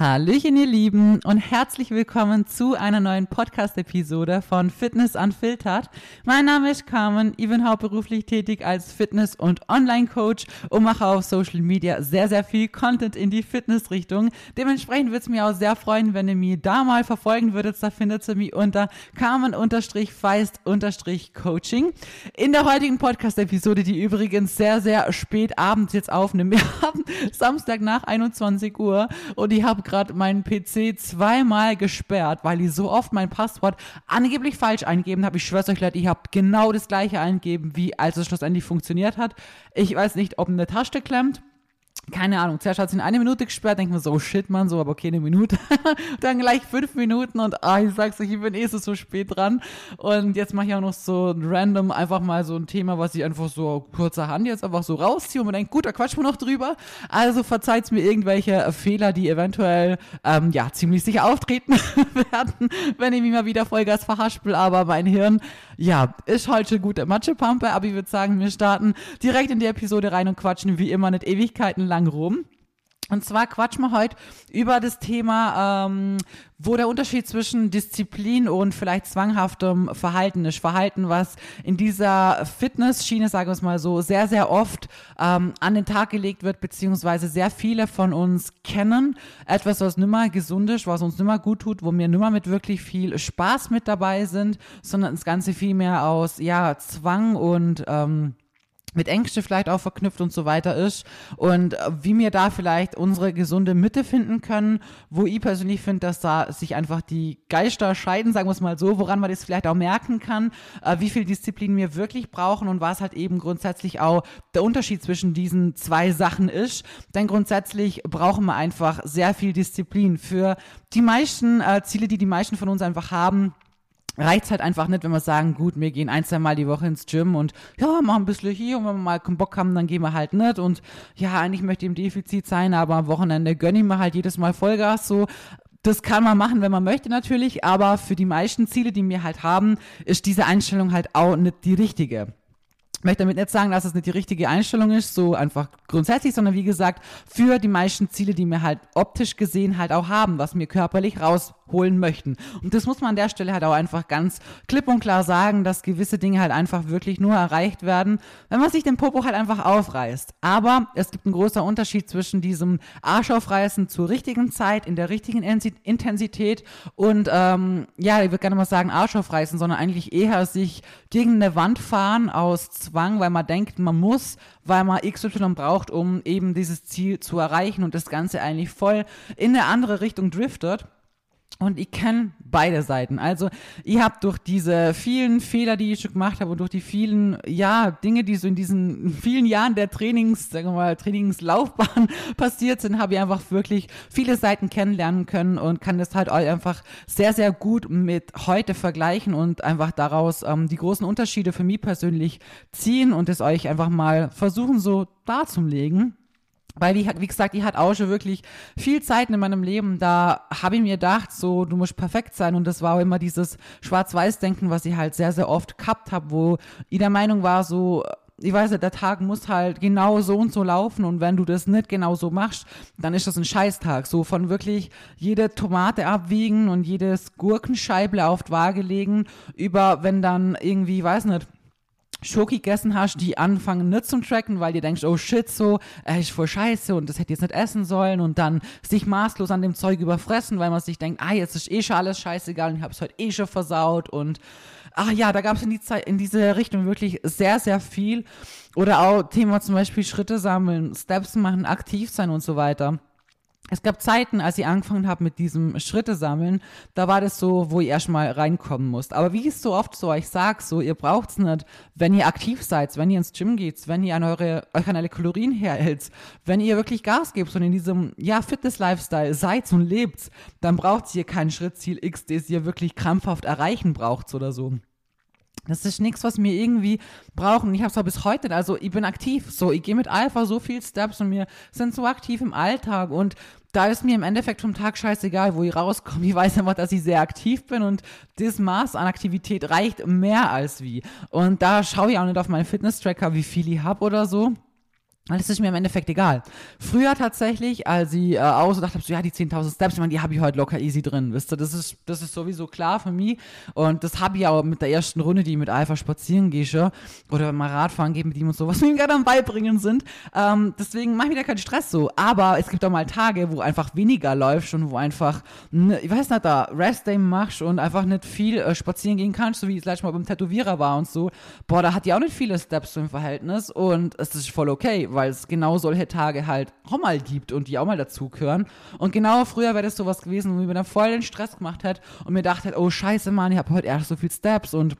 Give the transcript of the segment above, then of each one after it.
Hallöchen, ihr Lieben, und herzlich willkommen zu einer neuen Podcast-Episode von Fitness Unfiltered. Mein Name ist Carmen, ich bin hauptberuflich tätig als Fitness- und Online-Coach und mache auf Social Media sehr, sehr viel Content in die Fitness-Richtung. Dementsprechend würde es mich auch sehr freuen, wenn ihr mich da mal verfolgen würdet. Da findet ihr mich unter Carmen-Feist-Coaching. In der heutigen Podcast-Episode, die übrigens sehr, sehr spät abends jetzt aufnimmt. Wir haben Samstag nach 21 Uhr und ich habe gerade meinen PC zweimal gesperrt, weil ich so oft mein Passwort angeblich falsch eingegeben habe. Ich schwör's euch Leute, ich habe genau das gleiche eingegeben, wie als es schlussendlich funktioniert hat. Ich weiß nicht, ob eine Tasche klemmt keine Ahnung, zuerst hat sie in eine Minute gesperrt, denkt man so, oh shit, man, so, aber okay, eine Minute. dann gleich fünf Minuten und ah, ich sag's euch, ich bin eh so spät dran. Und jetzt mache ich auch noch so random einfach mal so ein Thema, was ich einfach so kurzerhand jetzt einfach so rausziehe und man denkt, gut, da quatschen wir noch drüber. Also verzeiht mir irgendwelche Fehler, die eventuell, ähm, ja, ziemlich sicher auftreten werden, wenn ich mich mal wieder Vollgas verhaspel, aber mein Hirn, ja, ist heute gute Matschepampe, aber ich würde sagen, wir starten direkt in die Episode rein und quatschen wie immer nicht Ewigkeiten lang rum. Und zwar quatschen wir heute über das Thema, ähm, wo der Unterschied zwischen Disziplin und vielleicht zwanghaftem Verhalten ist. Verhalten, was in dieser Fitnessschiene, sagen wir es mal so, sehr, sehr oft ähm, an den Tag gelegt wird, beziehungsweise sehr viele von uns kennen. Etwas, was nimmer gesund ist, was uns nimmer gut tut, wo wir nimmer mit wirklich viel Spaß mit dabei sind, sondern das Ganze viel mehr aus, ja, Zwang und, ähm, mit Ängste vielleicht auch verknüpft und so weiter ist und äh, wie wir da vielleicht unsere gesunde Mitte finden können, wo ich persönlich finde, dass da sich einfach die Geister scheiden, sagen wir es mal so, woran man das vielleicht auch merken kann, äh, wie viel Disziplin wir wirklich brauchen und was halt eben grundsätzlich auch der Unterschied zwischen diesen zwei Sachen ist. Denn grundsätzlich brauchen wir einfach sehr viel Disziplin für die meisten äh, Ziele, die die meisten von uns einfach haben reicht halt einfach nicht, wenn wir sagen, gut, wir gehen ein, zwei Mal die Woche ins Gym und ja, machen ein bisschen hier und wenn wir mal keinen Bock haben, dann gehen wir halt nicht und ja, eigentlich möchte ich im Defizit sein, aber am Wochenende gönne ich mir halt jedes Mal Vollgas so. Das kann man machen, wenn man möchte natürlich, aber für die meisten Ziele, die wir halt haben, ist diese Einstellung halt auch nicht die richtige. Ich möchte damit nicht sagen, dass es nicht die richtige Einstellung ist, so einfach grundsätzlich, sondern wie gesagt, für die meisten Ziele, die wir halt optisch gesehen halt auch haben, was wir körperlich raus holen möchten. Und das muss man an der Stelle halt auch einfach ganz klipp und klar sagen, dass gewisse Dinge halt einfach wirklich nur erreicht werden, wenn man sich den Popo halt einfach aufreißt. Aber es gibt einen großen Unterschied zwischen diesem Arschaufreißen zur richtigen Zeit, in der richtigen Intensität und, ähm, ja, ich würde gerne mal sagen Arschaufreißen, sondern eigentlich eher sich gegen eine Wand fahren aus Zwang, weil man denkt, man muss, weil man XY braucht, um eben dieses Ziel zu erreichen und das Ganze eigentlich voll in eine andere Richtung driftet. Und ich kenne beide Seiten. Also, ich habe durch diese vielen Fehler, die ich schon gemacht habe und durch die vielen, ja, Dinge, die so in diesen vielen Jahren der Trainings, sagen wir mal, Trainingslaufbahn passiert sind, habe ich einfach wirklich viele Seiten kennenlernen können und kann das halt einfach sehr, sehr gut mit heute vergleichen und einfach daraus ähm, die großen Unterschiede für mich persönlich ziehen und es euch einfach mal versuchen so darzulegen. Weil, wie, wie gesagt, ich hatte auch schon wirklich viel Zeit in meinem Leben, da habe ich mir gedacht, so, du musst perfekt sein. Und das war auch immer dieses Schwarz-Weiß-Denken, was ich halt sehr, sehr oft gehabt habe, wo ich der Meinung war, so, ich weiß nicht, der Tag muss halt genau so und so laufen und wenn du das nicht genau so machst, dann ist das ein Scheißtag. So von wirklich jede Tomate abwiegen und jedes Gurkenscheible auf die Waage legen, über wenn dann irgendwie, weiß nicht, Schoki gegessen hast, die anfangen nicht zum Tracken, weil ihr denkst, oh shit, so, äh, ist voll scheiße und das hätte jetzt nicht essen sollen und dann sich maßlos an dem Zeug überfressen, weil man sich denkt, ah, jetzt ist eh schon alles scheißegal und ich hab's heute eh schon versaut und ach ja, da gab es in, die in diese Richtung wirklich sehr, sehr viel. Oder auch Thema zum Beispiel Schritte sammeln, Steps machen, aktiv sein und so weiter es gab Zeiten, als ich angefangen habe mit diesem Schritte sammeln, da war das so, wo ihr erstmal reinkommen musst. Aber wie ist so oft so, ich sag so, ihr braucht's nicht, wenn ihr aktiv seid, wenn ihr ins Gym geht, wenn ihr an eure, euch an alle Kalorien herhält, wenn ihr wirklich Gas gebt und in diesem, ja, Fitness-Lifestyle seid und lebt, dann braucht ihr kein Schrittziel X, das ihr wirklich krampfhaft erreichen braucht oder so. Das ist nichts, was wir irgendwie brauchen. Ich habe es auch bis heute. Also ich bin aktiv. So, ich gehe mit Alpha so viel Steps und wir sind so aktiv im Alltag und da ist mir im Endeffekt vom Tag scheißegal, wo ich rauskomme. Ich weiß einfach, dass ich sehr aktiv bin und das Maß an Aktivität reicht mehr als wie. Und da schaue ich auch nicht auf meinen Fitness-Tracker, wie viel ich habe oder so Weil das ist mir im Endeffekt egal. Früher tatsächlich, als ich äh, aus und dachte, so, ja, die 10.000 Steps, ich meine, die habe ich heute locker easy drin, wisst ihr, das ist, das ist sowieso klar für mich. Und das habe ich auch mit der ersten Runde, die ich mit Alpha spazieren gehe oder mal Radfahren gehen mit ihm und so, was wir ihm gerade am Beibringen sind, ähm, deswegen mache ich mir da keinen Stress so, aber es gibt auch mal Tage, wo einfach weniger läufst und wo einfach, ne, ich weiß nicht, da Rest-Day machst und einfach nicht viel äh, spazieren gehen kannst, so wie ich gleich mal beim Tätowierer war und so, boah, da hat die auch nicht viele Steps so im Verhältnis und es ist voll okay, weil es genau solche Tage halt auch mal gibt und die auch mal dazugehören. Und genau früher wäre das sowas gewesen, wo mir dann voll den Stress gemacht hat und mir dachte, oh scheiße, Mann, ich habe heute erst so viel Steps und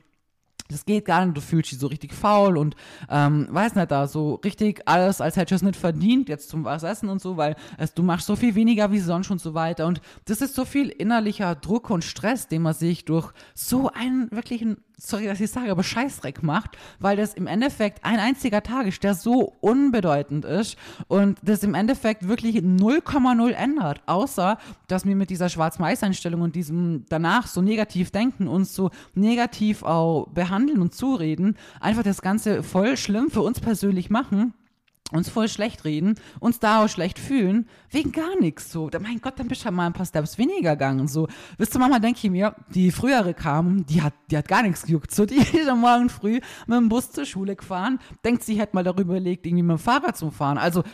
das geht gar nicht, du fühlst dich so richtig faul und ähm, weiß nicht, da so richtig alles, als hättest du es nicht verdient, jetzt zum was essen und so, weil es, du machst so viel weniger wie sonst und so weiter. Und das ist so viel innerlicher Druck und Stress, den man sich durch so einen wirklichen sorry, dass ich sage, aber Scheißdreck macht, weil das im Endeffekt ein einziger Tag ist, der so unbedeutend ist und das im Endeffekt wirklich 0,0 ändert, außer dass wir mit dieser Schwarz-Mais-Einstellung und diesem danach so negativ denken, uns so negativ auch behandeln und zureden, einfach das Ganze voll schlimm für uns persönlich machen uns voll schlecht reden, uns da auch schlecht fühlen, wegen gar nichts so. Mein Gott, dann bist du halt mal ein paar Steps weniger gegangen. So, wisst ihr, manchmal denke ich mir, die frühere kam, die hat, die hat gar nichts gejuckt. So, die ist am Morgen früh mit dem Bus zur Schule gefahren, denkt, sie hätte mal darüber überlegt, irgendwie mit dem Fahrrad zu fahren. Also,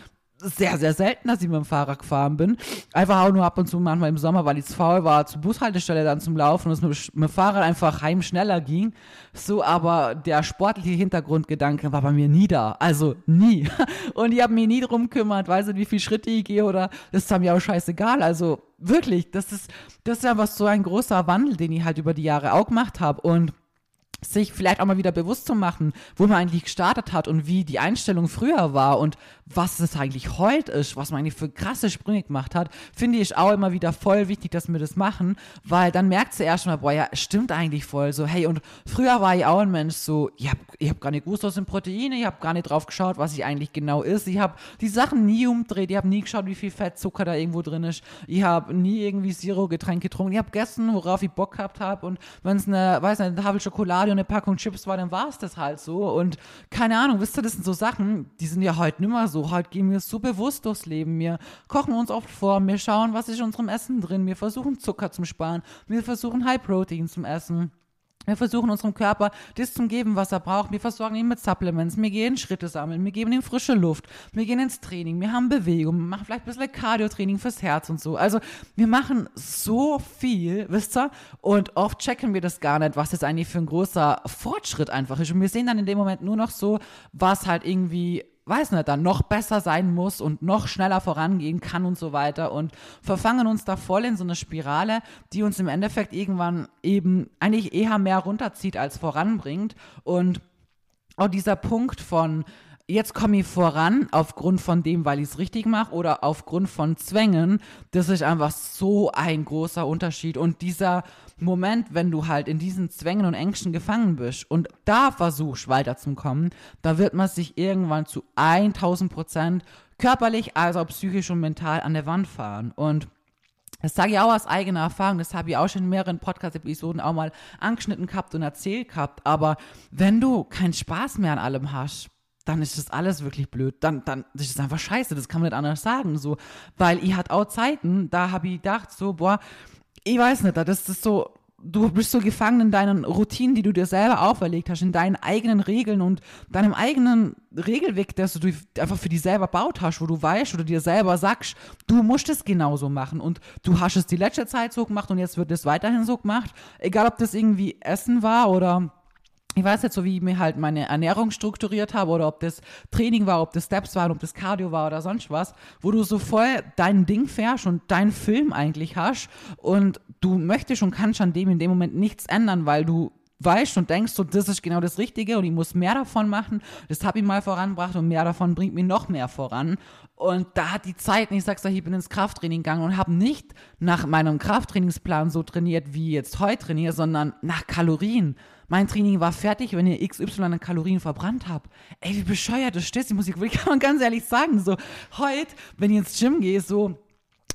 sehr, sehr selten, dass ich mit dem Fahrrad gefahren bin. Einfach auch nur ab und zu manchmal im Sommer, weil ich zu faul war, zur Bushaltestelle dann zum Laufen und es mit, mit dem Fahrrad einfach heim schneller ging. So, aber der sportliche Hintergrundgedanke war bei mir nie da. Also nie. Und ich habe mich nie drum gekümmert, weiß nicht, wie viele Schritte ich gehe oder das ist mir auch scheißegal. Also wirklich, das ist, das ist einfach so ein großer Wandel, den ich halt über die Jahre auch gemacht habe. Und sich vielleicht auch mal wieder bewusst zu machen, wo man eigentlich gestartet hat und wie die Einstellung früher war und was es eigentlich heute ist, was man eigentlich für krasse Sprünge gemacht hat, finde ich auch immer wieder voll wichtig, dass wir das machen, weil dann merkt du erst mal, boah, ja, stimmt eigentlich voll so, hey, und früher war ich auch ein Mensch so, ich habe hab gar nicht gewusst, was sind Proteine, ich habe gar nicht drauf geschaut, was ich eigentlich genau ist, ich habe die Sachen nie umdreht, ich habe nie geschaut, wie viel Fett, Zucker da irgendwo drin ist, ich habe nie irgendwie Zero-Getränk getrunken, ich habe gegessen, worauf ich Bock gehabt habe und wenn es eine, weiß nicht, eine Tafel Schokolade und eine Packung Chips war, dann war es das halt so. Und keine Ahnung, wisst ihr, das sind so Sachen, die sind ja heute nimmer so so. Halt gehen wir so bewusst durchs Leben. Wir kochen uns oft vor, wir schauen, was ist in unserem Essen drin. Wir versuchen Zucker zu sparen. Wir versuchen High Protein zum Essen. Wir versuchen unserem Körper das zu geben, was er braucht. Wir versorgen ihn mit Supplements. Wir gehen Schritte sammeln. Wir geben ihm frische Luft. Wir gehen ins Training. Wir haben Bewegung. Wir machen vielleicht ein bisschen Cardio-Training fürs Herz und so. Also wir machen so viel, wisst ihr? Und oft checken wir das gar nicht, was das eigentlich für ein großer Fortschritt einfach ist. Und wir sehen dann in dem Moment nur noch so, was halt irgendwie weiß nicht, dann noch besser sein muss und noch schneller vorangehen kann und so weiter und verfangen uns da voll in so eine Spirale, die uns im Endeffekt irgendwann eben eigentlich eher mehr runterzieht als voranbringt. Und auch dieser Punkt von jetzt komme ich voran aufgrund von dem, weil ich es richtig mache oder aufgrund von Zwängen, das ist einfach so ein großer Unterschied. Und dieser Moment, wenn du halt in diesen Zwängen und Ängsten gefangen bist und da versuchst weiterzukommen, da wird man sich irgendwann zu 1000 Prozent körperlich, als auch psychisch und mental an der Wand fahren. Und das sage ich auch aus eigener Erfahrung, das habe ich auch schon in mehreren Podcast-Episoden auch mal angeschnitten gehabt und erzählt gehabt. Aber wenn du keinen Spaß mehr an allem hast, dann ist das alles wirklich blöd. Dann, dann das ist einfach scheiße, das kann man nicht anders sagen. So, weil ich hatte auch Zeiten, da habe ich gedacht, so, boah, ich weiß nicht, das ist so, du bist so gefangen in deinen Routinen, die du dir selber auferlegt hast, in deinen eigenen Regeln und deinem eigenen Regelweg, dass du einfach für dich selber baut hast, wo du weißt oder dir selber sagst, du musst es genauso machen und du hast es die letzte Zeit so gemacht und jetzt wird es weiterhin so gemacht. Egal, ob das irgendwie Essen war oder ich weiß jetzt so, wie ich mir halt meine Ernährung strukturiert habe oder ob das Training war, ob das Steps waren, ob das Cardio war oder sonst was, wo du so voll dein Ding fährst und deinen Film eigentlich hast und du möchtest und kannst an dem in dem Moment nichts ändern, weil du weißt und denkst, so, das ist genau das Richtige und ich muss mehr davon machen. Das habe ich mal vorangebracht und mehr davon bringt mir noch mehr voran. Und da hat die Zeit, und ich sag's euch, ich bin ins Krafttraining gegangen und habe nicht nach meinem Krafttrainingsplan so trainiert, wie jetzt heute trainiere, sondern nach Kalorien mein Training war fertig, wenn ihr XY an Kalorien verbrannt habt. Ey, wie bescheuert das steht, die Musik, kann man ganz ehrlich sagen. So, heute, wenn ich ins Gym gehe, so,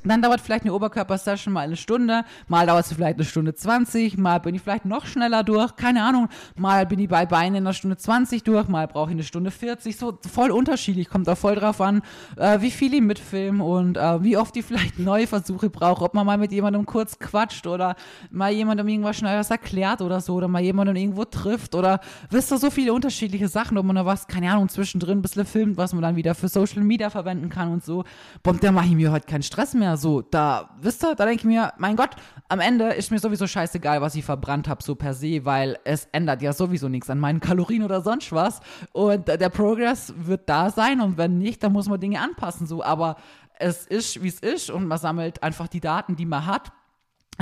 Dann dauert vielleicht eine Oberkörpersession mal eine Stunde, mal dauert es vielleicht eine Stunde 20, mal bin ich vielleicht noch schneller durch, keine Ahnung, mal bin ich bei Beinen in einer Stunde 20 durch, mal brauche ich eine Stunde 40, so voll unterschiedlich, kommt auch voll drauf an, äh, wie viel ich mitfilme und äh, wie oft ich vielleicht neue Versuche brauche, ob man mal mit jemandem kurz quatscht oder mal jemandem irgendwas schnelles erklärt oder so oder mal jemanden irgendwo trifft oder wisst ihr, so viele unterschiedliche Sachen, ob man da was, keine Ahnung, zwischendrin ein bisschen filmt, was man dann wieder für Social Media verwenden kann und so, boah, da mache ich mir heute keinen Stress mehr mehr so. Da, wisst ihr, da denke ich mir, mein Gott, am Ende ist mir sowieso scheißegal, was ich verbrannt habe, so per se, weil es ändert ja sowieso nichts an meinen Kalorien oder sonst was. Und der Progress wird da sein und wenn nicht, dann muss man Dinge anpassen, so. Aber es ist, wie es ist und man sammelt einfach die Daten, die man hat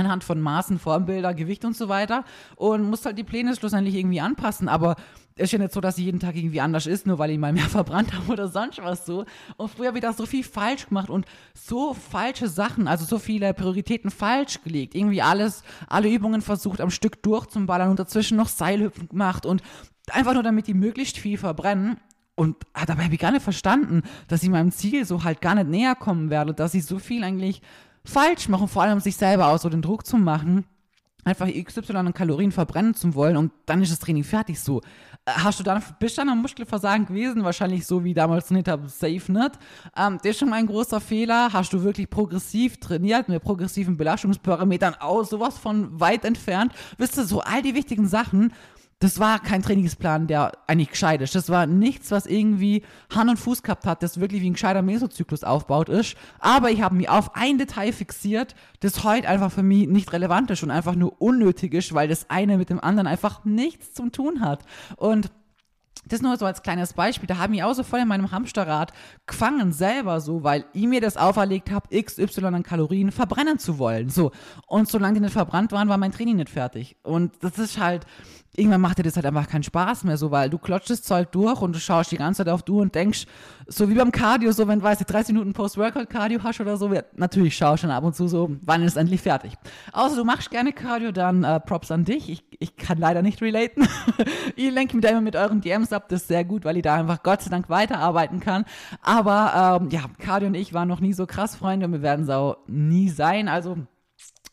anhand von Maßen, Formbilder, Gewicht und so weiter und muss halt die Pläne schlussendlich irgendwie anpassen. Aber ist ja nicht so, dass sie jeden Tag irgendwie anders ist, nur weil ich mal mehr verbrannt habe oder sonst was so. Und früher wieder so viel falsch gemacht und so falsche Sachen, also so viele Prioritäten falsch gelegt. Irgendwie alles, alle Übungen versucht am Stück durchzuballern und dazwischen noch Seilhüpfen gemacht und einfach nur damit die möglichst viel verbrennen. Und dabei habe ich gar nicht verstanden, dass ich meinem Ziel so halt gar nicht näher kommen werde, dass ich so viel eigentlich falsch mache, vor allem sich selber auch so den Druck zu machen einfach XY an Kalorien verbrennen zu wollen und dann ist das Training fertig so. Äh, hast du dann, bist dann am Muskelversagen gewesen? Wahrscheinlich so wie damals nicht, aber safe nicht. Ähm, das ist schon mal ein großer Fehler. Hast du wirklich progressiv trainiert mit progressiven Belastungsparametern aus, sowas von weit entfernt? Wisst du, so all die wichtigen Sachen, das war kein Trainingsplan, der eigentlich gescheit ist. Das war nichts, was irgendwie Hand und Fuß gehabt hat, das wirklich wie ein gescheiter Mesozyklus aufbaut ist. Aber ich habe mich auf ein Detail fixiert, das heute einfach für mich nicht relevant ist und einfach nur unnötig ist, weil das eine mit dem anderen einfach nichts zu tun hat. Und das nur so als kleines Beispiel. Da haben ich auch so voll in meinem Hamsterrad gefangen selber so, weil ich mir das auferlegt habe, XY an Kalorien verbrennen zu wollen. So. Und solange die nicht verbrannt waren, war mein Training nicht fertig. Und das ist halt, irgendwann macht dir das halt einfach keinen Spaß mehr so, weil du klotschst das Zeug durch und du schaust die ganze Zeit auf du und denkst, so wie beim Cardio, so wenn du weißt, 30 Minuten Post-Workout-Cardio hast oder so, natürlich schaust du dann ab und zu so, wann ist es endlich fertig. Außer du machst gerne Cardio, dann äh, Props an dich. Ich, ich kann leider nicht relaten. ihr lenkt mich da immer mit euren DMs ab, das ist sehr gut, weil ich da einfach Gott sei Dank weiterarbeiten kann. Aber ähm, ja, Cardio und ich waren noch nie so krass Freunde und wir werden es auch nie sein. Also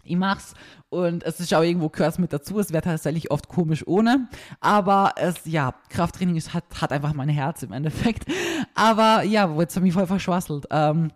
ich mach's und es ist auch irgendwo Curse mit dazu. Es wäre tatsächlich oft komisch ohne. Aber es, ja, Krafttraining ist, hat, hat einfach mein Herz im Endeffekt. Aber ja, jetzt habe ich voll verschwasselt. Ähm,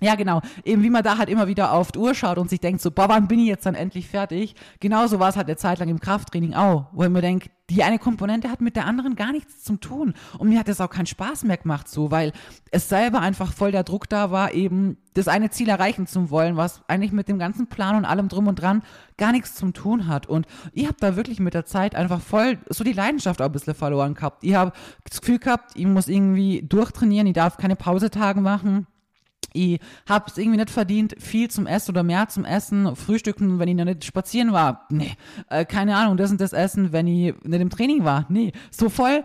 ja, genau. Eben wie man da halt immer wieder auf die Uhr schaut und sich denkt so, boah, wann bin ich jetzt dann endlich fertig? Genauso war es halt eine Zeit lang im Krafttraining auch, wo ich mir denke, die eine Komponente hat mit der anderen gar nichts zu tun. Und mir hat das auch keinen Spaß mehr gemacht so, weil es selber einfach voll der Druck da war, eben das eine Ziel erreichen zu wollen, was eigentlich mit dem ganzen Plan und allem drum und dran gar nichts zu tun hat. Und ich habe da wirklich mit der Zeit einfach voll so die Leidenschaft auch ein bisschen verloren gehabt. Ich habe das Gefühl gehabt, ich muss irgendwie durchtrainieren, ich darf keine Pausetage machen ich habe es irgendwie nicht verdient, viel zum Essen oder mehr zum Essen, frühstücken, wenn ich noch nicht spazieren war. Nee, äh, keine Ahnung, das und das Essen, wenn ich nicht im Training war. Nee, so voll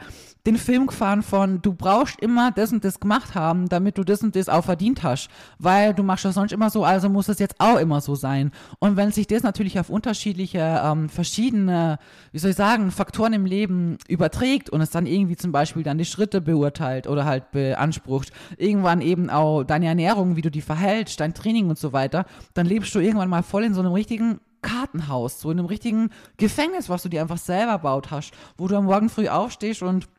den Film gefahren von, du brauchst immer das und das gemacht haben, damit du das und das auch verdient hast. Weil du machst das sonst immer so, also muss es jetzt auch immer so sein. Und wenn sich das natürlich auf unterschiedliche, ähm, verschiedene, wie soll ich sagen, Faktoren im Leben überträgt und es dann irgendwie zum Beispiel dann die Schritte beurteilt oder halt beansprucht, irgendwann eben auch deine Ernährung, wie du die verhältst, dein Training und so weiter, dann lebst du irgendwann mal voll in so einem richtigen Kartenhaus, so in einem richtigen Gefängnis, was du dir einfach selber baut hast, wo du am Morgen früh aufstehst und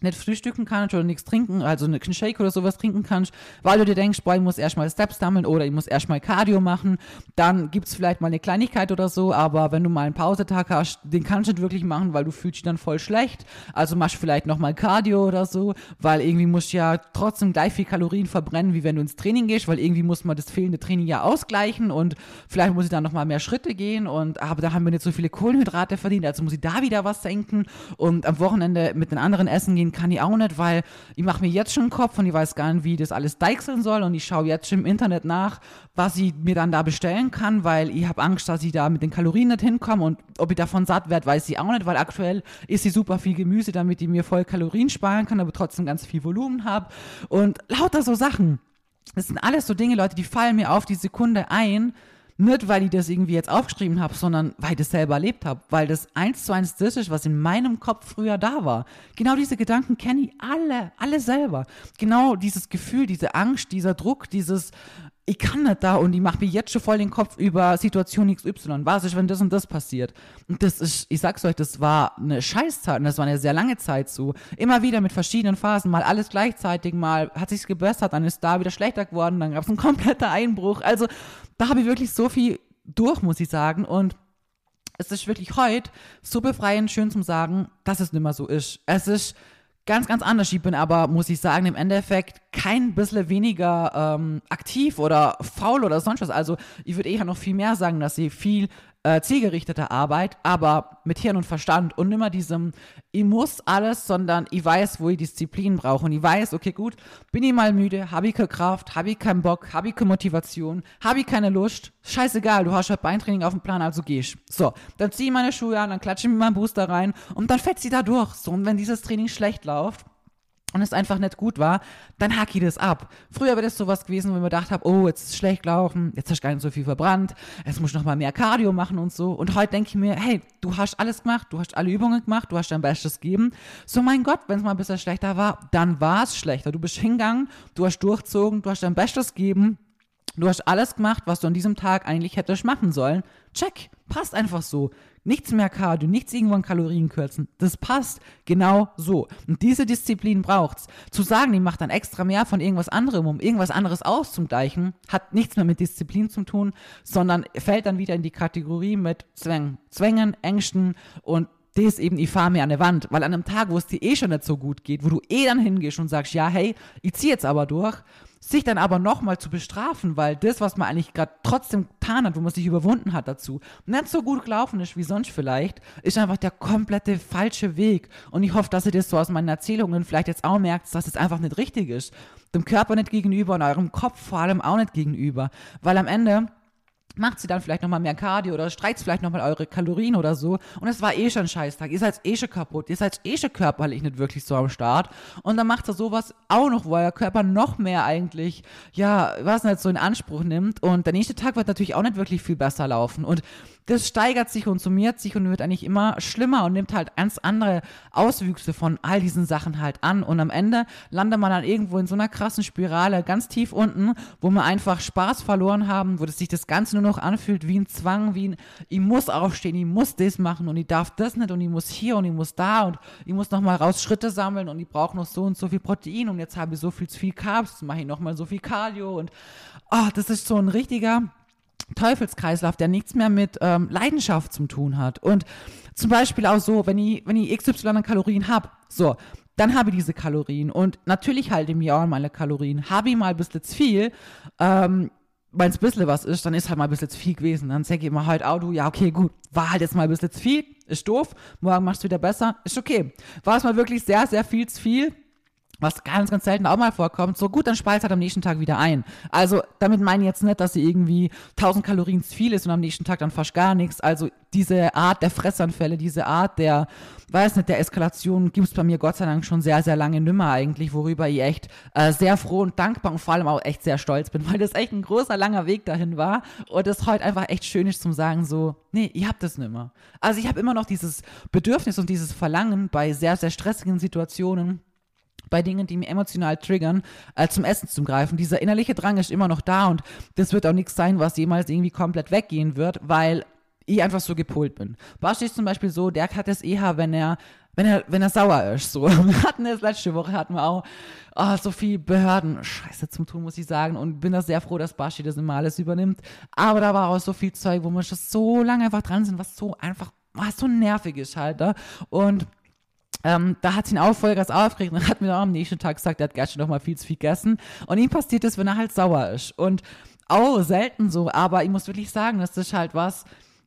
nicht frühstücken kannst oder nichts trinken, also einen Shake oder sowas trinken kannst, weil du dir denkst, boah, ich muss erstmal Steps sammeln oder ich muss erstmal Cardio machen, dann gibt's vielleicht mal eine Kleinigkeit oder so, aber wenn du mal einen Pausetag hast, den kannst du nicht wirklich machen, weil du fühlst dich dann voll schlecht, also machst vielleicht nochmal Cardio oder so, weil irgendwie musst du ja trotzdem gleich viel Kalorien verbrennen, wie wenn du ins Training gehst, weil irgendwie muss man das fehlende Training ja ausgleichen und vielleicht muss ich dann nochmal mehr Schritte gehen und, aber da haben wir nicht so viele Kohlenhydrate verdient, also muss ich da wieder was senken und am Wochenende mit den anderen essen gehen kann ich auch nicht, weil ich mache mir jetzt schon einen Kopf und ich weiß gar nicht, wie das alles deichseln soll. Und ich schaue jetzt schon im Internet nach, was ich mir dann da bestellen kann, weil ich habe Angst, dass ich da mit den Kalorien nicht hinkomme. Und ob ich davon satt werde, weiß ich auch nicht, weil aktuell ist sie super viel Gemüse, damit ich mir voll Kalorien sparen kann, aber trotzdem ganz viel Volumen habe und lauter so Sachen. Das sind alles so Dinge, Leute, die fallen mir auf die Sekunde ein, nicht, weil ich das irgendwie jetzt aufgeschrieben habe, sondern weil ich das selber erlebt habe. Weil das eins zu eins das ist, was in meinem Kopf früher da war. Genau diese Gedanken kenne ich alle, alle selber. Genau dieses Gefühl, diese Angst, dieser Druck, dieses ich kann nicht da und ich mache mir jetzt schon voll den Kopf über Situation XY. Was ist, wenn das und das passiert? Und das ist, ich sag's euch, das war eine Scheißzeit und das war eine sehr lange Zeit so. Immer wieder mit verschiedenen Phasen, mal alles gleichzeitig, mal hat sich's gebessert, dann ist da wieder schlechter geworden, dann gab's einen kompletten Einbruch. Also da habe ich wirklich so viel durch, muss ich sagen. Und es ist wirklich heute so befreiend schön zum sagen, dass es nicht mehr so ist. Es ist ganz, ganz anders. Ich bin aber, muss ich sagen, im Endeffekt kein bisschen weniger ähm, aktiv oder faul oder sonst was. Also ich würde eher noch viel mehr sagen, dass sie viel äh, zielgerichteter Arbeit, aber mit Hirn und Verstand und immer diesem, ich muss alles, sondern ich weiß, wo ich Disziplin brauche und ich weiß, okay, gut, bin ich mal müde, habe ich keine Kraft, habe ich keinen Bock, habe ich keine Motivation, habe ich keine Lust, scheißegal, du hast halt Beintraining auf dem Plan, also geh ich. So, dann ziehe ich meine Schuhe an, dann klatsche ich mir meinen Booster rein und dann fetzt sie da durch. So, und wenn dieses Training schlecht läuft, und es einfach nicht gut war, dann hack ich das ab. Früher wäre das sowas gewesen, ich mir gedacht habe, oh, jetzt ist es schlecht gelaufen, jetzt hast du gar nicht so viel verbrannt, jetzt muss ich noch mal mehr Cardio machen und so. Und heute denke ich mir, hey, du hast alles gemacht, du hast alle Übungen gemacht, du hast dein Bestes gegeben. So, mein Gott, wenn es mal ein bisschen schlechter war, dann war es schlechter. Du bist hingegangen, du hast durchzogen, du hast dein Bestes gegeben, du hast alles gemacht, was du an diesem Tag eigentlich hättest machen sollen. Check, passt einfach so. Nichts mehr Cardio, nichts irgendwann Kalorien kürzen. Das passt genau so. Und diese Disziplin braucht's. Zu sagen, die macht dann extra mehr von irgendwas anderem, um irgendwas anderes auszugleichen, hat nichts mehr mit Disziplin zu tun, sondern fällt dann wieder in die Kategorie mit Zwängen, Zwängen, Ängsten und das eben, ich fahre mir an der Wand, weil an einem Tag, wo es dir eh schon nicht so gut geht, wo du eh dann hingehst und sagst, ja, hey, ich zieh jetzt aber durch, sich dann aber nochmal zu bestrafen, weil das, was man eigentlich gerade trotzdem getan hat, wo man sich überwunden hat dazu, nicht so gut gelaufen ist wie sonst vielleicht, ist einfach der komplette falsche Weg. Und ich hoffe, dass ihr das so aus meinen Erzählungen vielleicht jetzt auch merkt, dass es einfach nicht richtig ist. Dem Körper nicht gegenüber und eurem Kopf vor allem auch nicht gegenüber. Weil am Ende macht sie dann vielleicht nochmal mehr Cardio oder streizt vielleicht nochmal eure Kalorien oder so. Und es war eh schon ein Scheißtag. Ihr seid eh schon kaputt. Ihr seid eh schon körperlich nicht wirklich so am Start. Und dann macht er sowas auch noch, wo euer Körper noch mehr eigentlich, ja, was nicht so in Anspruch nimmt. Und der nächste Tag wird natürlich auch nicht wirklich viel besser laufen. Und das steigert sich und summiert sich und wird eigentlich immer schlimmer und nimmt halt ganz andere Auswüchse von all diesen Sachen halt an. Und am Ende landet man dann irgendwo in so einer krassen Spirale ganz tief unten, wo wir einfach Spaß verloren haben, wo das sich das Ganze nur noch anfühlt wie ein Zwang, wie ein, ich muss aufstehen, ich muss das machen und ich darf das nicht und ich muss hier und ich muss da und ich muss nochmal raus Schritte sammeln und ich brauche noch so und so viel Protein und jetzt habe ich so viel zu viel Carbs, mache ich nochmal so viel Cardio und oh, das ist so ein richtiger Teufelskreislauf, der nichts mehr mit ähm, Leidenschaft zu tun hat. Und zum Beispiel auch so, wenn ich, wenn ich XY an Kalorien habe, so, dann habe ich diese Kalorien und natürlich halte ich mir auch meine Kalorien. Habe ich mal bisschen zu viel, ähm, wenn es ein bisschen was ist, dann ist halt mal bisschen zu viel gewesen. Dann sage ich immer halt, oh du, ja, okay, gut, war halt jetzt mal bisschen zu viel, ist doof, morgen machst du wieder besser, ist okay. War es mal wirklich sehr, sehr viel zu viel, was ganz, ganz selten auch mal vorkommt, so gut, dann speist halt am nächsten Tag wieder ein. Also damit meine ich jetzt nicht, dass sie irgendwie 1000 Kalorien zu viel ist und am nächsten Tag dann fast gar nichts. Also diese Art der Fressanfälle, diese Art der, weiß nicht, der Eskalation gibt es bei mir Gott sei Dank schon sehr, sehr lange nimmer eigentlich, worüber ich echt äh, sehr froh und dankbar und vor allem auch echt sehr stolz bin, weil das echt ein großer, langer Weg dahin war und es heute einfach echt schön ist zum sagen so, nee, ihr habt das nimmer. Also ich habe immer noch dieses Bedürfnis und dieses Verlangen bei sehr, sehr stressigen Situationen, bei Dingen, die mich emotional triggern, äh, zum Essen zu greifen. Dieser innerliche Drang ist immer noch da und das wird auch nichts sein, was jemals irgendwie komplett weggehen wird, weil ich einfach so gepolt bin. Basti ist zum Beispiel so, der hat es eher, wenn er wenn er, wenn er sauer ist. So. Wir hatten es letzte Woche, hatten wir auch oh, so viel Behörden, scheiße zum Tun, muss ich sagen. Und bin da sehr froh, dass Bashi das immer alles übernimmt. Aber da war auch so viel Zeug, wo wir schon so lange einfach dran sind, was so einfach, was so nervig ist halt. Ne? Und ähm, da hat ihn auch Vollgas aufgeregt und hat mir auch am nächsten Tag gesagt, er hat gestern noch mal viel zu viel gegessen. Und ihm passiert das, wenn er halt sauer ist. Und auch selten so, aber ich muss wirklich sagen, das ist halt was,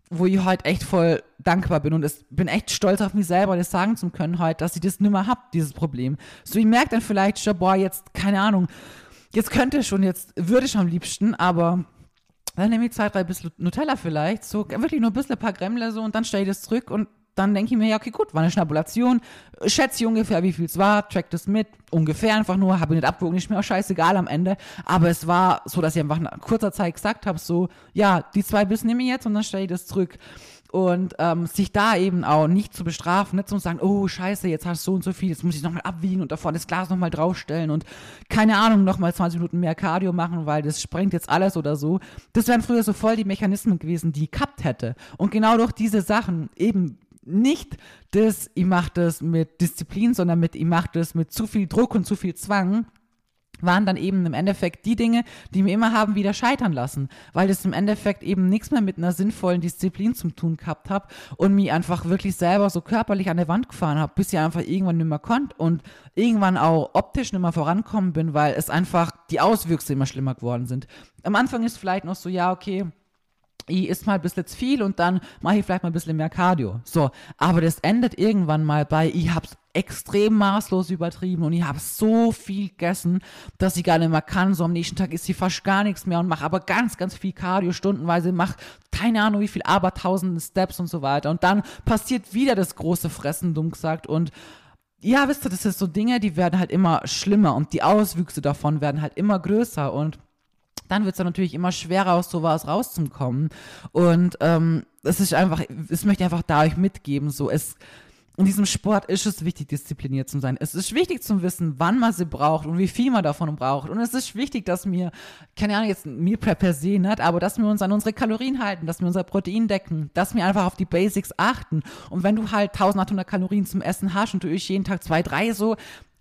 wo ich heute echt voll dankbar bin und es, bin echt stolz auf mich selber, das sagen zu können heute, dass ich das nimmer hab, dieses Problem. So, ich merke dann vielleicht schon, boah, jetzt, keine Ahnung, jetzt könnte ich schon, jetzt würde ich am liebsten, aber dann nehme ich zwei, drei bisschen Nutella vielleicht, so wirklich nur ein bisschen ein paar Gremle so und dann stelle ich das zurück und dann denke ich mir, ja, okay, gut, war eine Schnabulation, schätze ich ungefähr, wie viel es war, track das mit, ungefähr einfach nur, habe nicht abgewogen, ist mir auch scheißegal am Ende, aber es war so, dass ich einfach nach kurzer Zeit gesagt habe, so, ja, die zwei Biss nehme ich jetzt und dann stelle ich das zurück und ähm, sich da eben auch nicht zu bestrafen, nicht zu sagen, oh scheiße, jetzt hast du so und so viel, jetzt muss ich nochmal abwiegen und davor das Glas nochmal draufstellen und keine Ahnung, nochmal 20 Minuten mehr Cardio machen, weil das sprengt jetzt alles oder so. Das wären früher so voll die Mechanismen gewesen, die ich gehabt hätte. Und genau durch diese Sachen, eben nicht das, ich mache das mit Disziplin, sondern mit, ich mache das mit zu viel Druck und zu viel Zwang, waren dann eben im Endeffekt die Dinge, die mir immer haben wieder scheitern lassen, weil es im Endeffekt eben nichts mehr mit einer sinnvollen Disziplin zum tun gehabt habe und mich einfach wirklich selber so körperlich an der Wand gefahren habe, bis ich einfach irgendwann nicht mehr konnte und irgendwann auch optisch nicht mehr vorankommen bin, weil es einfach die Auswüchse immer schlimmer geworden sind. Am Anfang ist vielleicht noch so, ja, okay, ich isst mal ein bisschen zu viel und dann mache ich vielleicht mal ein bisschen mehr Cardio. So, aber das endet irgendwann mal bei, ich hab's extrem maßlos übertrieben und ich habe so viel gegessen, dass ich gar nicht mehr kann. So am nächsten Tag ist sie fast gar nichts mehr und mache aber ganz, ganz viel Cardio stundenweise, mache keine Ahnung wie viel, aber tausende Steps und so weiter. Und dann passiert wieder das große Fressen, dumm gesagt. Und ja, wisst ihr, das ist so Dinge, die werden halt immer schlimmer und die Auswüchse davon werden halt immer größer und dann wird es natürlich immer schwerer, aus sowas rauszukommen. Und ähm, es ist einfach, es möchte ich einfach da euch mitgeben, so es in diesem Sport ist es wichtig, diszipliniert zu sein. Es ist wichtig zu wissen, wann man sie braucht und wie viel man davon braucht. Und es ist wichtig, dass wir, keine Ahnung, jetzt mir per se nicht, aber dass wir uns an unsere Kalorien halten, dass wir unser Protein decken, dass wir einfach auf die Basics achten. Und wenn du halt 1800 Kalorien zum Essen hast und du isst jeden Tag zwei, drei so,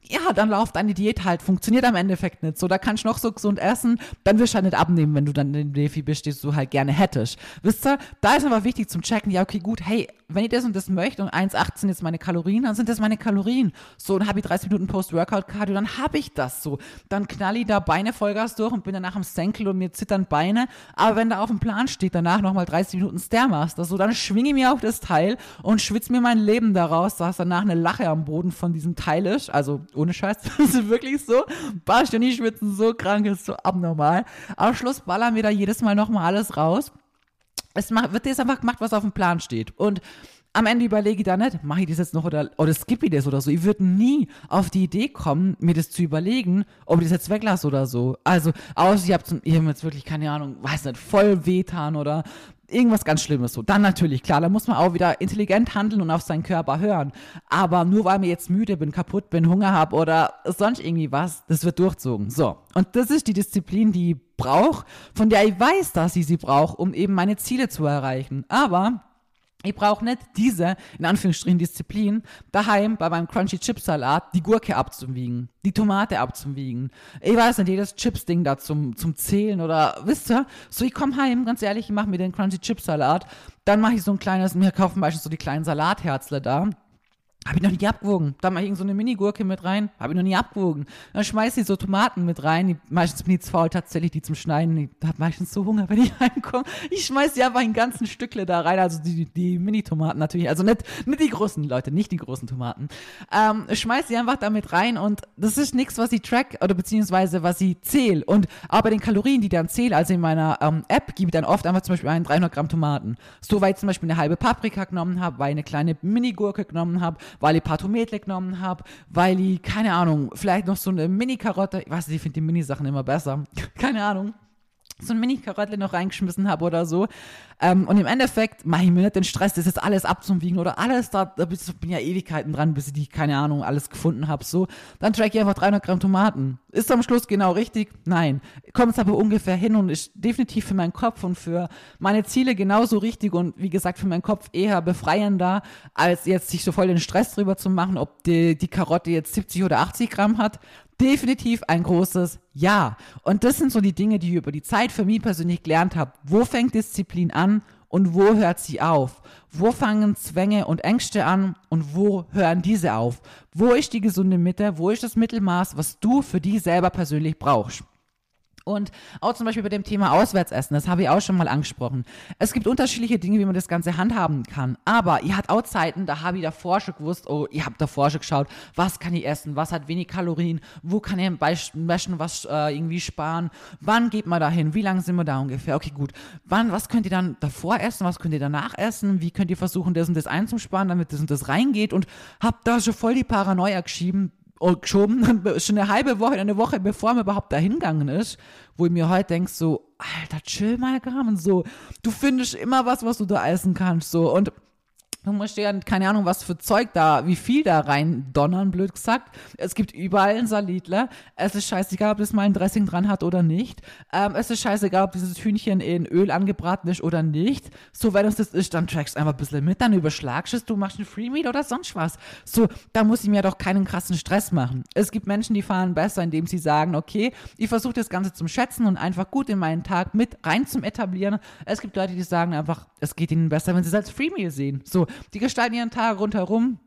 ja, dann läuft deine Diät halt, funktioniert am Endeffekt nicht. So, da kannst du noch so gesund essen, dann wirst du halt nicht abnehmen, wenn du dann dem Defi bist, den du halt gerne hättest. Wisst ihr, da ist aber wichtig zum Checken, ja, okay, gut, hey, wenn ich das und das möchte und 1,8 sind jetzt meine Kalorien, dann sind das meine Kalorien. So, dann habe ich 30 Minuten Post-Workout-Cardio, dann habe ich das so. Dann knall ich da Beine Vollgas durch und bin danach am Senkel und mir zittern Beine. Aber wenn da auf dem Plan steht, danach nochmal 30 Minuten Stairmaster, so, dann schwinge ich mir auf das Teil und schwitze mir mein Leben daraus, dass danach eine Lache am Boden von diesem Teil ist. Also, ohne Scheiß, das ist wirklich so. Barst und ich schwitzen so krank, ist so abnormal. Am Schluss ballern wir da jedes Mal nochmal alles raus es wird jetzt einfach gemacht, was auf dem Plan steht. Und am Ende überlege ich da nicht, mache ich das jetzt noch oder, oder skippe ich das oder so. Ich würde nie auf die Idee kommen, mir das zu überlegen, ob ich das jetzt weglasse oder so. Also, außer ich habe hab jetzt wirklich, keine Ahnung, weiß nicht, voll wehtan oder irgendwas ganz Schlimmes so. Dann natürlich, klar, da muss man auch wieder intelligent handeln und auf seinen Körper hören. Aber nur weil mir jetzt müde bin, kaputt bin, Hunger habe oder sonst irgendwie was, das wird durchzogen. So. Und das ist die Disziplin, die ich brauche, von der ich weiß, dass ich sie brauche, um eben meine Ziele zu erreichen. Aber ich brauche nicht diese, in Anführungsstrichen, Disziplin, daheim bei meinem Crunchy Chip Salat die Gurke abzuwiegen, die Tomate abzuwiegen. Ich weiß nicht, jedes Chips-Ding da zum, zum Zählen oder, wisst ihr? So, ich komme heim, ganz ehrlich, ich mache mir den Crunchy Chip Salat, dann mache ich so ein kleines, mir kaufen meistens so die kleinen Salatherzle da habe ich noch nie abgewogen. Da mache ich so eine Mini-Gurke mit rein. Habe ich noch nie abgewogen. Dann schmeiße ich so Tomaten mit rein. Die, meistens bin ich faul tatsächlich, die zum Schneiden. Ich habe meistens so Hunger, wenn ich heimkomme. Ich schmeiße die einfach in ganzen Stückle da rein. Also die, die Mini-Tomaten natürlich. Also nicht, nicht die großen Leute, nicht die großen Tomaten. Ähm, schmeiße die einfach da mit rein. Und das ist nichts, was ich track oder beziehungsweise was ich zähle. Und auch bei den Kalorien, die dann zähle, also in meiner ähm, App, gebe ich dann oft einfach zum Beispiel einen 300 Gramm Tomaten. So, weil ich zum Beispiel eine halbe Paprika genommen habe, weil ich eine kleine Mini-Gurke genommen habe, weil ich Patometle genommen habe, weil ich, keine Ahnung, vielleicht noch so eine Mini-Karotte, ich weiß nicht, ich finde die Mini-Sachen immer besser, keine Ahnung, so ein Mini-Karotte noch reingeschmissen habe oder so. Ähm, und im Endeffekt mache ich mir nicht den Stress, das jetzt alles abzuwiegen oder alles da, da bin ja Ewigkeiten dran, bis ich die, keine Ahnung, alles gefunden habe. So, dann track ich einfach 300 Gramm Tomaten. Ist am Schluss genau richtig? Nein. Kommt es aber ungefähr hin und ist definitiv für meinen Kopf und für meine Ziele genauso richtig und wie gesagt für meinen Kopf eher befreiender, als jetzt sich so voll den Stress drüber zu machen, ob die, die Karotte jetzt 70 oder 80 Gramm hat definitiv ein großes Ja. Und das sind so die Dinge, die ich über die Zeit für mich persönlich gelernt habe. Wo fängt Disziplin an und wo hört sie auf? Wo fangen Zwänge und Ängste an und wo hören diese auf? Wo ist die gesunde Mitte? Wo ist das Mittelmaß, was du für dich selber persönlich brauchst? Und auch zum Beispiel bei dem Thema Auswärtsessen, das habe ich auch schon mal angesprochen. Es gibt unterschiedliche Dinge, wie man das Ganze handhaben kann. Aber ihr habt auch Zeiten, da habe ich davor schon gewusst, oh, ihr habt davor schon geschaut, was kann ich essen, was hat wenig Kalorien, wo kann ich beim Meschen was äh, irgendwie sparen, wann geht man da hin, wie lange sind wir da ungefähr, okay, gut. Wann, was könnt ihr dann davor essen, was könnt ihr danach essen, wie könnt ihr versuchen, das und das einzusparen, damit das und das reingeht und habt da schon voll die Paranoia geschieben, geschoben, schon eine halbe Woche, eine Woche bevor man überhaupt dahin gegangen ist, wo ich mir heute denke, so, Alter, chill mal, Carmen, so, du findest immer was, was du da essen kannst, so, und Du musst ja, keine Ahnung, was für Zeug da, wie viel da rein donnern, blöd gesagt. Es gibt überall ein Salitle. Es ist scheißegal, ob das mal ein Dressing dran hat oder nicht. Ähm, es ist scheißegal, ob dieses Hühnchen in Öl angebraten ist oder nicht. So, wenn es das ist, dann trackst du einfach ein bisschen mit, dann überschlagst es, du machst ein Freemeat oder sonst was. So, da muss ich mir doch keinen krassen Stress machen. Es gibt Menschen, die fahren besser, indem sie sagen, okay, ich versuche das Ganze zum Schätzen und einfach gut in meinen Tag mit rein zum etablieren. Es gibt Leute, die sagen einfach, es geht ihnen besser, wenn sie es als Freemeal sehen. So, die gestalten ihren Tag rundherum,